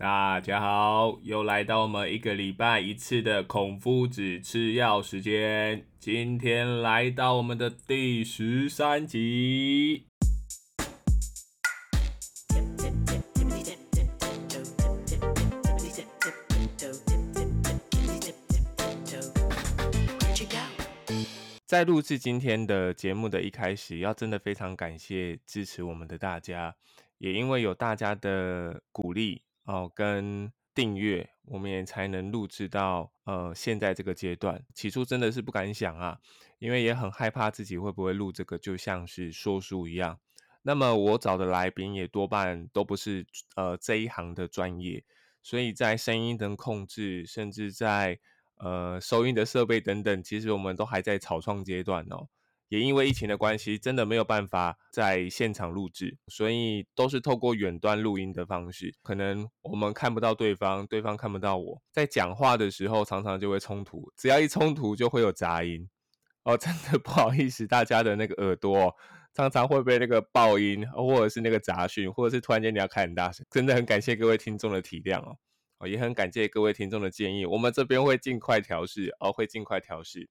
大家好，又来到我们一个礼拜一次的孔夫子吃药时间。今天来到我们的第十三集。在录制今天的节目的一开始，要真的非常感谢支持我们的大家，也因为有大家的鼓励。哦，跟订阅，我们也才能录制到呃现在这个阶段。起初真的是不敢想啊，因为也很害怕自己会不会录这个，就像是说书一样。那么我找的来宾也多半都不是呃这一行的专业，所以在声音的控制，甚至在呃收音的设备等等，其实我们都还在草创阶段哦。也因为疫情的关系，真的没有办法在现场录制，所以都是透过远端录音的方式。可能我们看不到对方，对方看不到我，在讲话的时候常常就会冲突，只要一冲突就会有杂音。哦，真的 不好意思，大家的那个耳朵常常会被那个爆音，或者是那个杂讯，或者是突然间你要开很大声，真的很感谢各位听众的体谅哦。哦，也很感谢各位听众的建议，我们这边会尽快调试，哦，会尽快调试。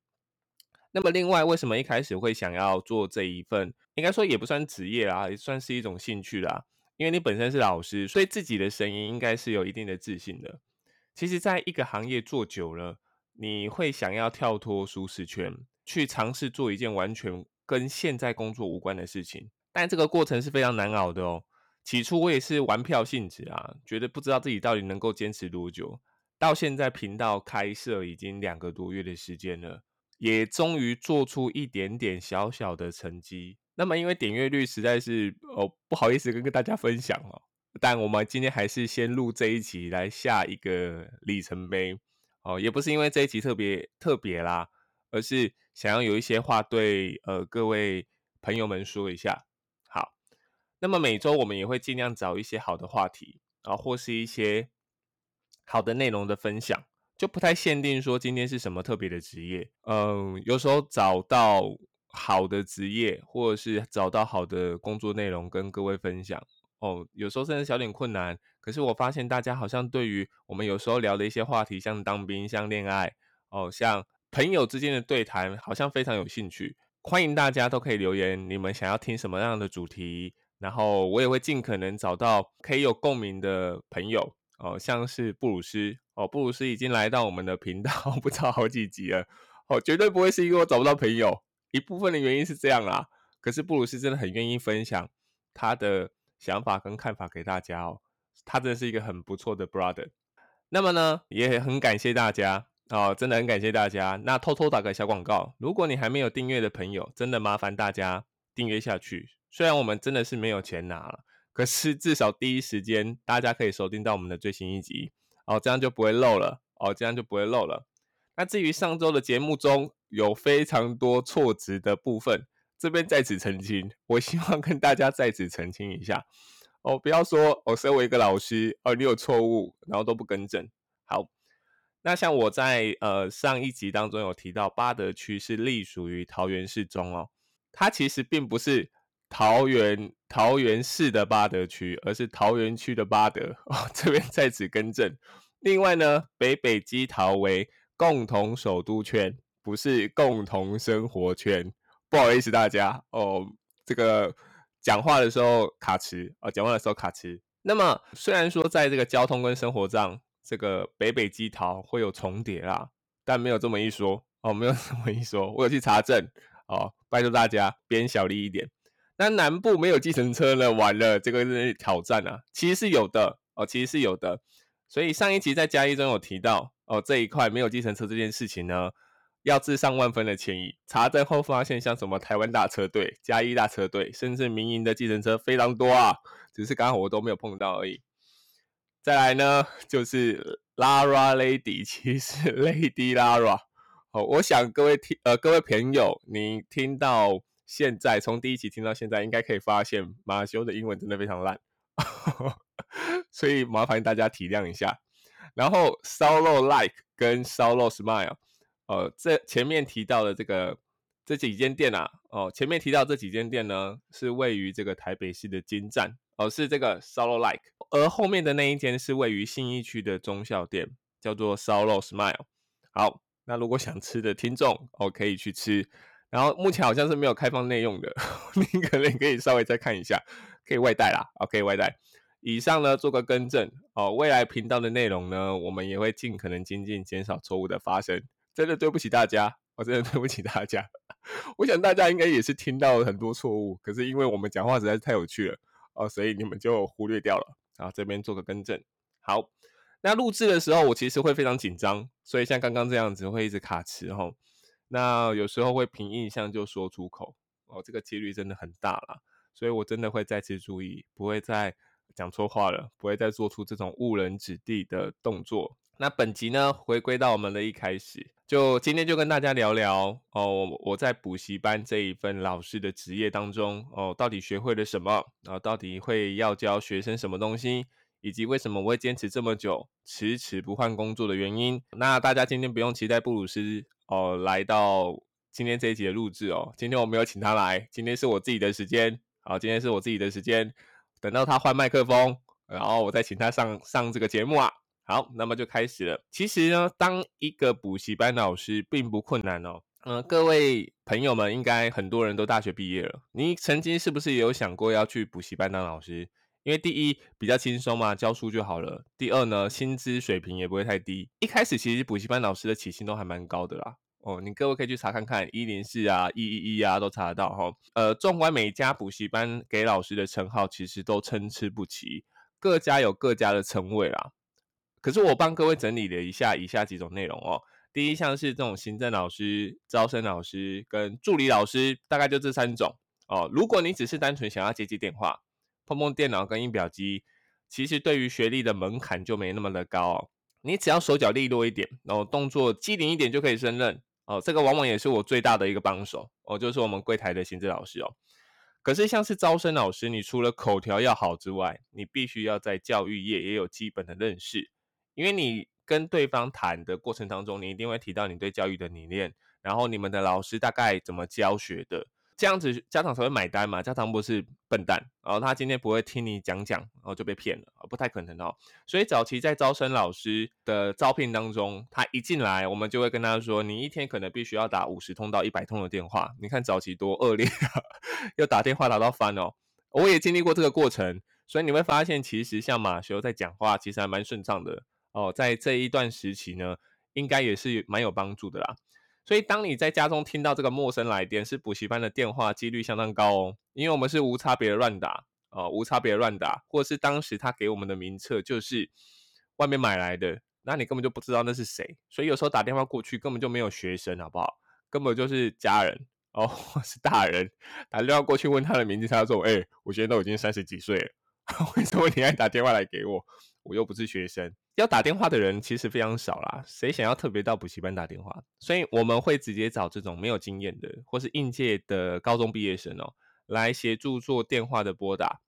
那么，另外，为什么一开始会想要做这一份？应该说也不算职业啦，也算是一种兴趣啦。因为你本身是老师，所以自己的声音应该是有一定的自信的。其实，在一个行业做久了，你会想要跳脱舒适圈，去尝试做一件完全跟现在工作无关的事情。但这个过程是非常难熬的哦。起初我也是玩票性质啊，觉得不知道自己到底能够坚持多久。到现在频道开设已经两个多月的时间了。也终于做出一点点小小的成绩。那么，因为点阅率实在是哦不好意思跟跟大家分享哦，但我们今天还是先录这一集来下一个里程碑哦。也不是因为这一集特别特别啦，而是想要有一些话对呃各位朋友们说一下。好，那么每周我们也会尽量找一些好的话题啊，或是一些好的内容的分享。就不太限定说今天是什么特别的职业，嗯，有时候找到好的职业，或者是找到好的工作内容跟各位分享哦。有时候甚至小点困难，可是我发现大家好像对于我们有时候聊的一些话题，像当兵、像恋爱哦、像朋友之间的对谈，好像非常有兴趣。欢迎大家都可以留言，你们想要听什么样的主题，然后我也会尽可能找到可以有共鸣的朋友哦，像是布鲁斯。哦，布鲁斯已经来到我们的频道，不知道好几集了。哦，绝对不会是因为我找不到朋友，一部分的原因是这样啦。可是布鲁斯真的很愿意分享他的想法跟看法给大家哦，他真的是一个很不错的 brother。那么呢，也很感谢大家哦，真的很感谢大家。那偷偷打个小广告，如果你还没有订阅的朋友，真的麻烦大家订阅下去。虽然我们真的是没有钱拿了，可是至少第一时间大家可以收听到我们的最新一集。哦，这样就不会漏了。哦，这样就不会漏了。那至于上周的节目中有非常多错值的部分，这边在此澄清。我希望跟大家在此澄清一下。哦，不要说我身为一个老师，哦，你有错误，然后都不更正。好，那像我在呃上一集当中有提到，八德区是隶属于桃园市中哦，它其实并不是桃园桃园市的八德区，而是桃园区的八德。哦，这边在此更正。另外呢，北北基桃为共同首都圈，不是共同生活圈。不好意思大家哦，这个讲话的时候卡词哦，讲话的时候卡词。那么虽然说在这个交通跟生活上，这个北北基桃会有重叠啦，但没有这么一说哦，没有这么一说。我有去查证哦，拜托大家编小力一点。那南部没有计程车呢？完了，这个是挑战啊。其实是有的哦，其实是有的。所以上一集在嘉义中有提到哦，这一块没有计程车这件事情呢，要致上万分的歉意。查证后发现，像什么台湾大车队、嘉义大车队，甚至民营的计程车非常多啊，只是刚好我都没有碰到而已。再来呢，就是 Lara Lady，其实 Lady Lara。哦，我想各位听呃各位朋友，你听到现在从第一集听到现在，应该可以发现马修的英文真的非常烂。所以麻烦大家体谅一下。然后 Solo Like 跟 Solo Smile，呃，这前面提到的这个这几间店啊，哦，前面提到这几间店呢，是位于这个台北市的金站哦，是这个烧肉 like，而后面的那一间是位于信义区的中校店，叫做烧肉 smile。好，那如果想吃的听众哦，可以去吃。然后目前好像是没有开放内用的，你可能可以稍微再看一下，可以外带啦，OK 外带。以上呢做个更正哦，未来频道的内容呢，我们也会尽可能精进，减少错误的发生。真的对不起大家，我真的对不起大家。我想大家应该也是听到了很多错误，可是因为我们讲话实在是太有趣了哦，所以你们就忽略掉了。啊这边做个更正。好，那录制的时候我其实会非常紧张，所以像刚刚这样子会一直卡词哈。那有时候会凭印象就说出口哦，这个几率真的很大啦，所以我真的会再次注意，不会再讲错话了，不会再做出这种误人子弟的动作。那本集呢，回归到我们的一开始，就今天就跟大家聊聊哦，我在补习班这一份老师的职业当中哦，到底学会了什么，然后到底会要教学生什么东西。以及为什么我会坚持这么久，迟迟不换工作的原因。那大家今天不用期待布鲁斯哦来到今天这一集的录制哦。今天我没有请他来，今天是我自己的时间。好，今天是我自己的时间。等到他换麦克风，然后我再请他上上这个节目啊。好，那么就开始了。其实呢，当一个补习班老师并不困难哦。嗯，各位朋友们，应该很多人都大学毕业了。你曾经是不是也有想过要去补习班当老师？因为第一比较轻松嘛，教书就好了。第二呢，薪资水平也不会太低。一开始其实补习班老师的起薪都还蛮高的啦。哦，你各位可以去查看看，一零四啊，一一一啊，都查得到哈。呃，纵观每一家补习班给老师的称号，其实都参差不齐，各家有各家的称谓啦。可是我帮各位整理了一下以下几种内容哦。第一项是这种行政老师、招生老师跟助理老师，大概就这三种哦。如果你只是单纯想要接接电话。碰碰电脑跟印表机，其实对于学历的门槛就没那么的高哦。你只要手脚利落一点，然后动作机灵一点就可以胜任哦。这个往往也是我最大的一个帮手哦，就是我们柜台的行政老师哦。可是像是招生老师，你除了口条要好之外，你必须要在教育业也有基本的认识，因为你跟对方谈的过程当中，你一定会提到你对教育的理念，然后你们的老师大概怎么教学的。这样子家长才会买单嘛？家长不是笨蛋，然后他今天不会听你讲讲，然后就被骗了不太可能哦。所以早期在招生老师的招聘当中，他一进来，我们就会跟他说，你一天可能必须要打五十通到一百通的电话。你看早期多恶劣啊，要打电话打到翻哦。我也经历过这个过程，所以你会发现，其实像马修在讲话，其实还蛮顺畅的哦。在这一段时期呢，应该也是蛮有帮助的啦。所以，当你在家中听到这个陌生来电，是补习班的电话，几率相当高哦。因为我们是无差别的乱打，哦，无差别的乱打，或者是当时他给我们的名册就是外面买来的，那你根本就不知道那是谁。所以有时候打电话过去，根本就没有学生，好不好？根本就是家人哦，是大人打电话过去问他的名字，他说：“哎，我现在都已经三十几岁了，为什么你还打电话来给我？我又不是学生。”要打电话的人其实非常少啦，谁想要特别到补习班打电话？所以我们会直接找这种没有经验的，或是应届的高中毕业生哦，来协助做电话的拨打。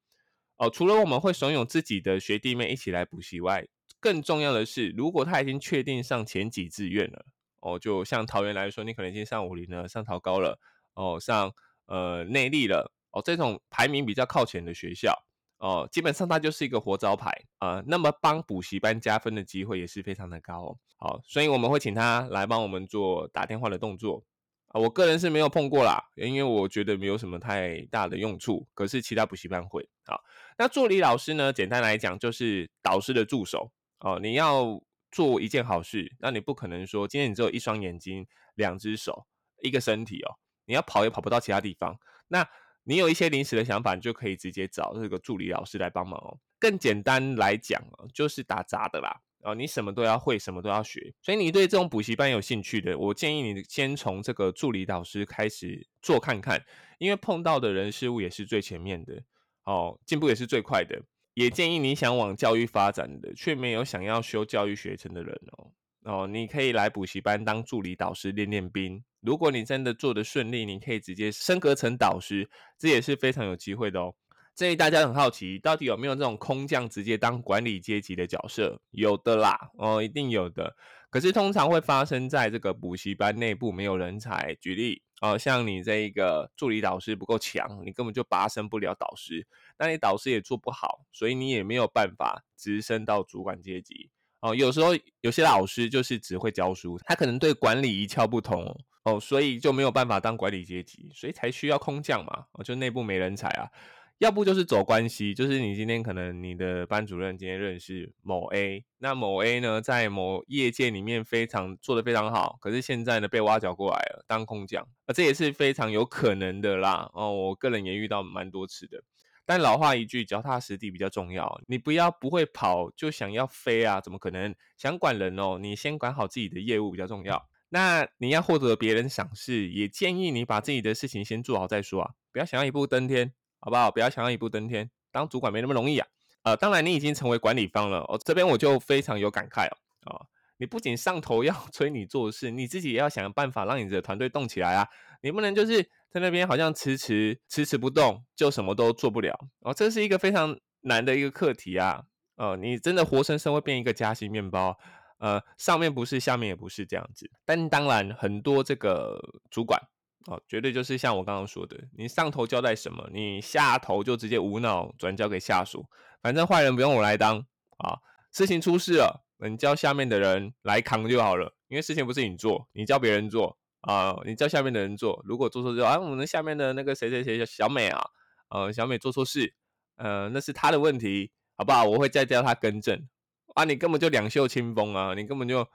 哦，除了我们会怂恿自己的学弟妹一起来补习外，更重要的是，如果他已经确定上前几志愿了，哦，就像桃园来说，你可能已经上武林了，上桃高了，哦，上呃内力了，哦，这种排名比较靠前的学校。哦，基本上它就是一个活招牌啊，那么帮补习班加分的机会也是非常的高哦。好，所以我们会请他来帮我们做打电话的动作啊。我个人是没有碰过啦，因为我觉得没有什么太大的用处。可是其他补习班会啊。那助理老师呢？简单来讲就是导师的助手哦。你要做一件好事，那你不可能说今天你只有一双眼睛、两只手、一个身体哦，你要跑也跑不到其他地方。那你有一些临时的想法，你就可以直接找这个助理老师来帮忙哦。更简单来讲哦，就是打杂的啦。哦，你什么都要会，什么都要学。所以你对这种补习班有兴趣的，我建议你先从这个助理导师开始做看看，因为碰到的人事物也是最前面的，哦，进步也是最快的。也建议你想往教育发展的，却没有想要修教育学程的人哦。哦，你可以来补习班当助理导师练练兵。如果你真的做的顺利，你可以直接升格成导师，这也是非常有机会的哦。这里大家很好奇，到底有没有这种空降直接当管理阶级的角色？有的啦，哦，一定有的。可是通常会发生在这个补习班内部没有人才。举例哦，像你这一个助理导师不够强，你根本就拔升不了导师，那你导师也做不好，所以你也没有办法直升到主管阶级。哦，有时候有些老师就是只会教书，他可能对管理一窍不通，哦所以就没有办法当管理阶级，所以才需要空降嘛，哦，就内部没人才啊。要不就是走关系，就是你今天可能你的班主任今天认识某 A，那某 A 呢在某业界里面非常做得非常好，可是现在呢被挖角过来了当空降，啊这也是非常有可能的啦。哦，我个人也遇到蛮多次的。但老话一句，脚踏实地比较重要。你不要不会跑就想要飞啊，怎么可能？想管人哦，你先管好自己的业务比较重要。那你要获得别人赏识，也建议你把自己的事情先做好再说啊，不要想要一步登天。好不好？不要想要一步登天，当主管没那么容易啊。呃，当然你已经成为管理方了哦。这边我就非常有感慨哦。哦，你不仅上头要 催你做事，你自己也要想办法让你的团队动起来啊。你不能就是在那边好像迟迟迟迟不动，就什么都做不了哦。这是一个非常难的一个课题啊。呃，你真的活生生会变一个夹心面包，呃，上面不是，下面也不是这样子。但当然，很多这个主管。哦，绝对就是像我刚刚说的，你上头交代什么，你下头就直接无脑转交给下属，反正坏人不用我来当啊。事情出事了，你叫下面的人来扛就好了，因为事情不是你做，你叫别人做啊，你叫下面的人做。如果做错之后，啊，我们下面的那个谁谁谁小美啊，呃，小美做错事，呃，那是他的问题，好不好？我会再叫他更正啊。你根本就两袖清风啊，你根本就。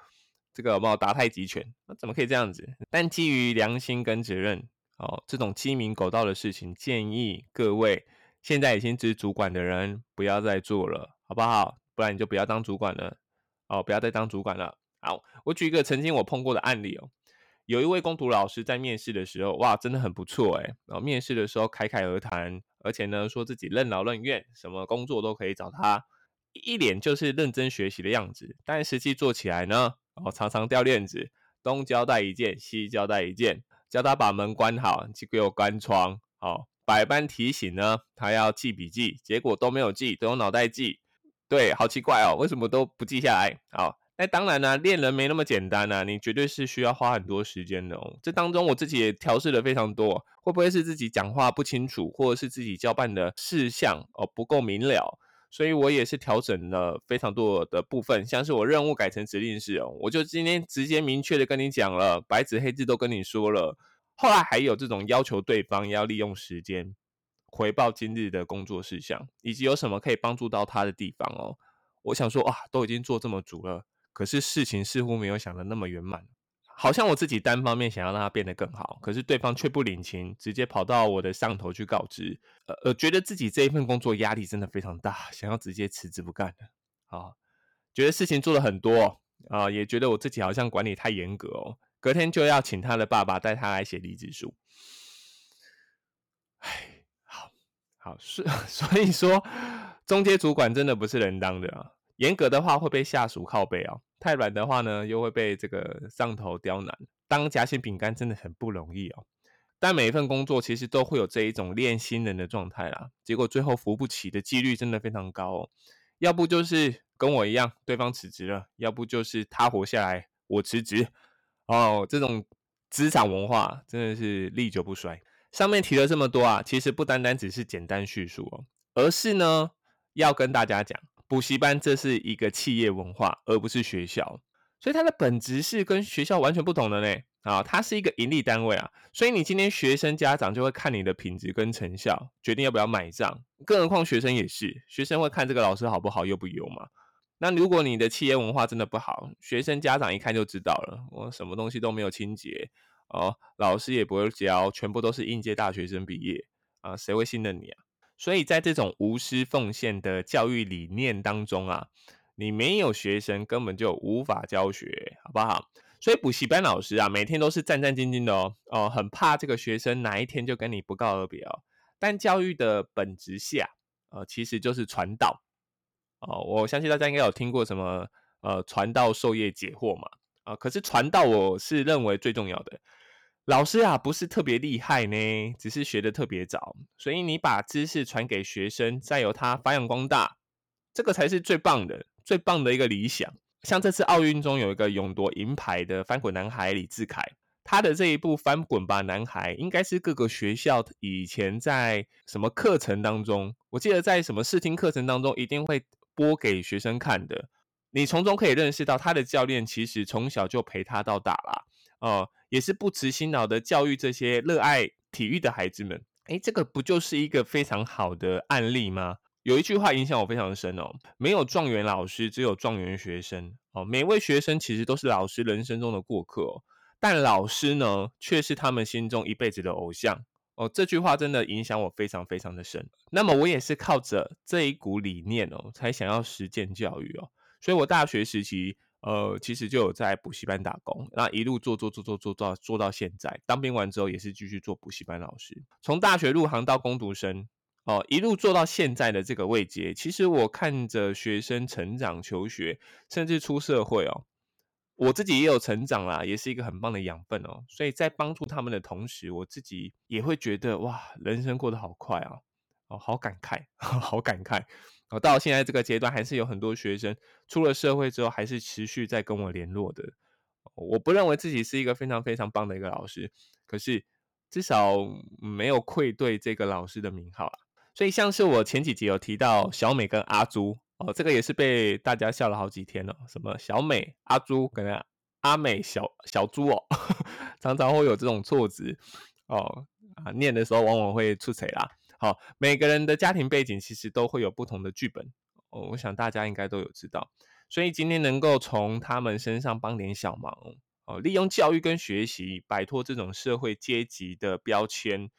这个有没有打太极拳？那怎么可以这样子？但基于良心跟责任，哦，这种鸡鸣狗盗的事情，建议各位现在已经是主管的人不要再做了，好不好？不然你就不要当主管了，哦，不要再当主管了。好，我举一个曾经我碰过的案例哦，有一位工读老师在面试的时候，哇，真的很不错诶然后面试的时候侃侃而谈，而且呢说自己任劳任怨，什么工作都可以找他，一脸就是认真学习的样子。但实际做起来呢？哦，常常掉链子，东交代一件，西交代一件，叫他把门关好，就给我关窗。哦，百般提醒呢，他要记笔记，结果都没有记，都用脑袋记。对，好奇怪哦，为什么都不记下来？好，那当然呢，练人没那么简单啊，你绝对是需要花很多时间的哦。这当中我自己也调试了非常多，会不会是自己讲话不清楚，或者是自己交办的事项哦不够明了？所以我也是调整了非常多的部分，像是我任务改成指令式哦，我就今天直接明确的跟你讲了，白纸黑字都跟你说了。后来还有这种要求对方要利用时间回报今日的工作事项，以及有什么可以帮助到他的地方哦。我想说啊，都已经做这么足了，可是事情似乎没有想的那么圆满。好像我自己单方面想要让他变得更好，可是对方却不领情，直接跑到我的上头去告知，呃呃，觉得自己这一份工作压力真的非常大，想要直接辞职不干了。啊，觉得事情做了很多啊，也觉得我自己好像管理太严格哦。隔天就要请他的爸爸带他来写离职书。唉，好好是，所以说中阶主管真的不是人当的啊。严格的话会被下属靠背啊，太软的话呢又会被这个上头刁难。当夹心饼干真的很不容易哦。但每一份工作其实都会有这一种练新人的状态啦，结果最后扶不起的几率真的非常高哦。要不就是跟我一样，对方辞职了；要不就是他活下来，我辞职。哦，这种职场文化真的是历久不衰。上面提了这么多啊，其实不单单只是简单叙述哦，而是呢要跟大家讲。补习班这是一个企业文化，而不是学校，所以它的本质是跟学校完全不同的呢。啊，它是一个盈利单位啊，所以你今天学生家长就会看你的品质跟成效，决定要不要买账。更何况学生也是，学生会看这个老师好不好，优不优嘛。那如果你的企业文化真的不好，学生家长一看就知道了，我什么东西都没有清洁哦，老师也不会教，全部都是应届大学生毕业啊，谁会信任你啊？所以在这种无私奉献的教育理念当中啊，你没有学生根本就无法教学，好不好？所以补习班老师啊，每天都是战战兢兢的哦，哦，很怕这个学生哪一天就跟你不告而别哦。但教育的本质下，呃，其实就是传道哦。我相信大家应该有听过什么呃，传道授业解惑嘛，啊，可是传道我是认为最重要的。老师啊，不是特别厉害呢，只是学的特别早，所以你把知识传给学生，再由他发扬光大，这个才是最棒的、最棒的一个理想。像这次奥运中有一个勇夺银牌的翻滚男孩李志凯，他的这一部《翻滚吧，男孩》应该是各个学校以前在什么课程当中，我记得在什么视听课程当中一定会播给学生看的。你从中可以认识到，他的教练其实从小就陪他到大啦，哦，也是不辞辛劳的教育这些热爱体育的孩子们。哎，这个不就是一个非常好的案例吗？有一句话影响我非常深哦，没有状元老师，只有状元学生。哦，每位学生其实都是老师人生中的过客哦。但老师呢，却是他们心中一辈子的偶像哦。这句话真的影响我非常非常的深。那么我也是靠着这一股理念哦，才想要实践教育哦。所以我大学时期，呃，其实就有在补习班打工，那一路做做做做做到做到现在。当兵完之后，也是继续做补习班老师。从大学入行到攻读生哦，一路做到现在的这个位阶，其实我看着学生成长、求学，甚至出社会哦。我自己也有成长啦，也是一个很棒的养分哦。所以在帮助他们的同时，我自己也会觉得哇，人生过得好快啊！哦，好感慨，好感慨。哦，到现在这个阶段，还是有很多学生出了社会之后，还是持续在跟我联络的。我不认为自己是一个非常非常棒的一个老师，可是至少没有愧对这个老师的名号啊。所以像是我前几集有提到小美跟阿朱。哦，这个也是被大家笑了好几天了。什么小美、阿朱，可能阿美、小小猪哦，常常会有这种错字哦啊，念的时候往往会出彩啦。好，每个人的家庭背景其实都会有不同的剧本哦，我想大家应该都有知道。所以今天能够从他们身上帮点小忙哦，利用教育跟学习摆脱这种社会阶级的标签，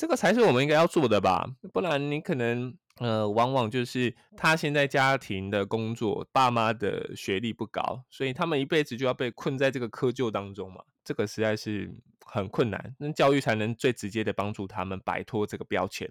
这个才是我们应该要做的吧？不然你可能。呃，往往就是他现在家庭的工作，爸妈的学历不高，所以他们一辈子就要被困在这个窠臼当中嘛。这个实在是很困难，那教育才能最直接的帮助他们摆脱这个标签。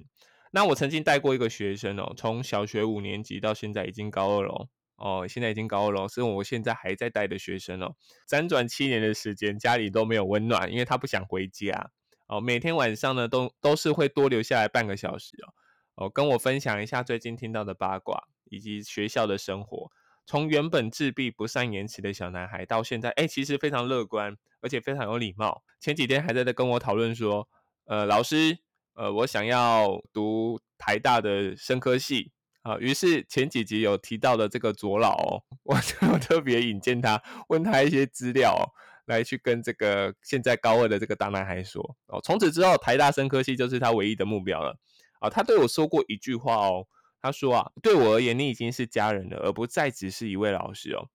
那我曾经带过一个学生哦，从小学五年级到现在已经高二了哦，现在已经高二了，是我现在还在带的学生哦。辗转七年的时间，家里都没有温暖，因为他不想回家哦，每天晚上呢都都是会多留下来半个小时哦。哦，跟我分享一下最近听到的八卦，以及学校的生活。从原本自闭、不善言辞的小男孩，到现在，哎，其实非常乐观，而且非常有礼貌。前几天还在在跟我讨论说，呃，老师，呃，我想要读台大的生科系啊。于是前几集有提到的这个左老，哦，我就特别引荐他，问他一些资料，来去跟这个现在高二的这个大男孩说，哦，从此之后，台大生科系就是他唯一的目标了。啊，他对我说过一句话哦，他说啊，对我而言，你已经是家人了，而不再只是一位老师哦。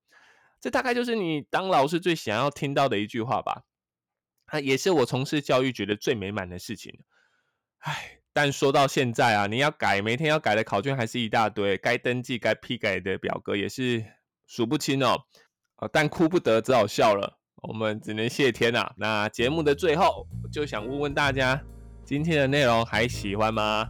这大概就是你当老师最想要听到的一句话吧。啊，也是我从事教育觉得最美满的事情。唉，但说到现在啊，你要改，每天要改的考卷还是一大堆，该登记、该批改的表格也是数不清哦。啊，但哭不得，只好笑了。我们只能谢天呐。那节目的最后，就想问问大家。今天的内容还喜欢吗？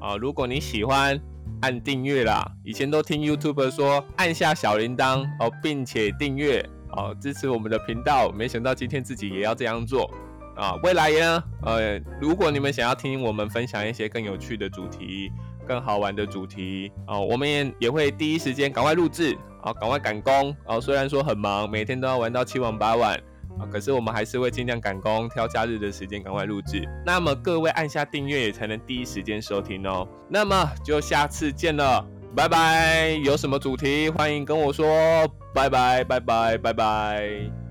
啊，如果你喜欢，按订阅啦。以前都听 YouTube 说按下小铃铛哦，并且订阅哦，支持我们的频道。没想到今天自己也要这样做啊！未来呢？呃，如果你们想要听我们分享一些更有趣的主题、更好玩的主题哦，我们也也会第一时间赶快录制好，赶快赶工哦。虽然说很忙，每天都要玩到七晚八晚。啊！可是我们还是会尽量赶工，挑假日的时间赶快录制。那么各位按下订阅，也才能第一时间收听哦。那么就下次见了，拜拜！有什么主题欢迎跟我说，拜拜拜拜拜拜。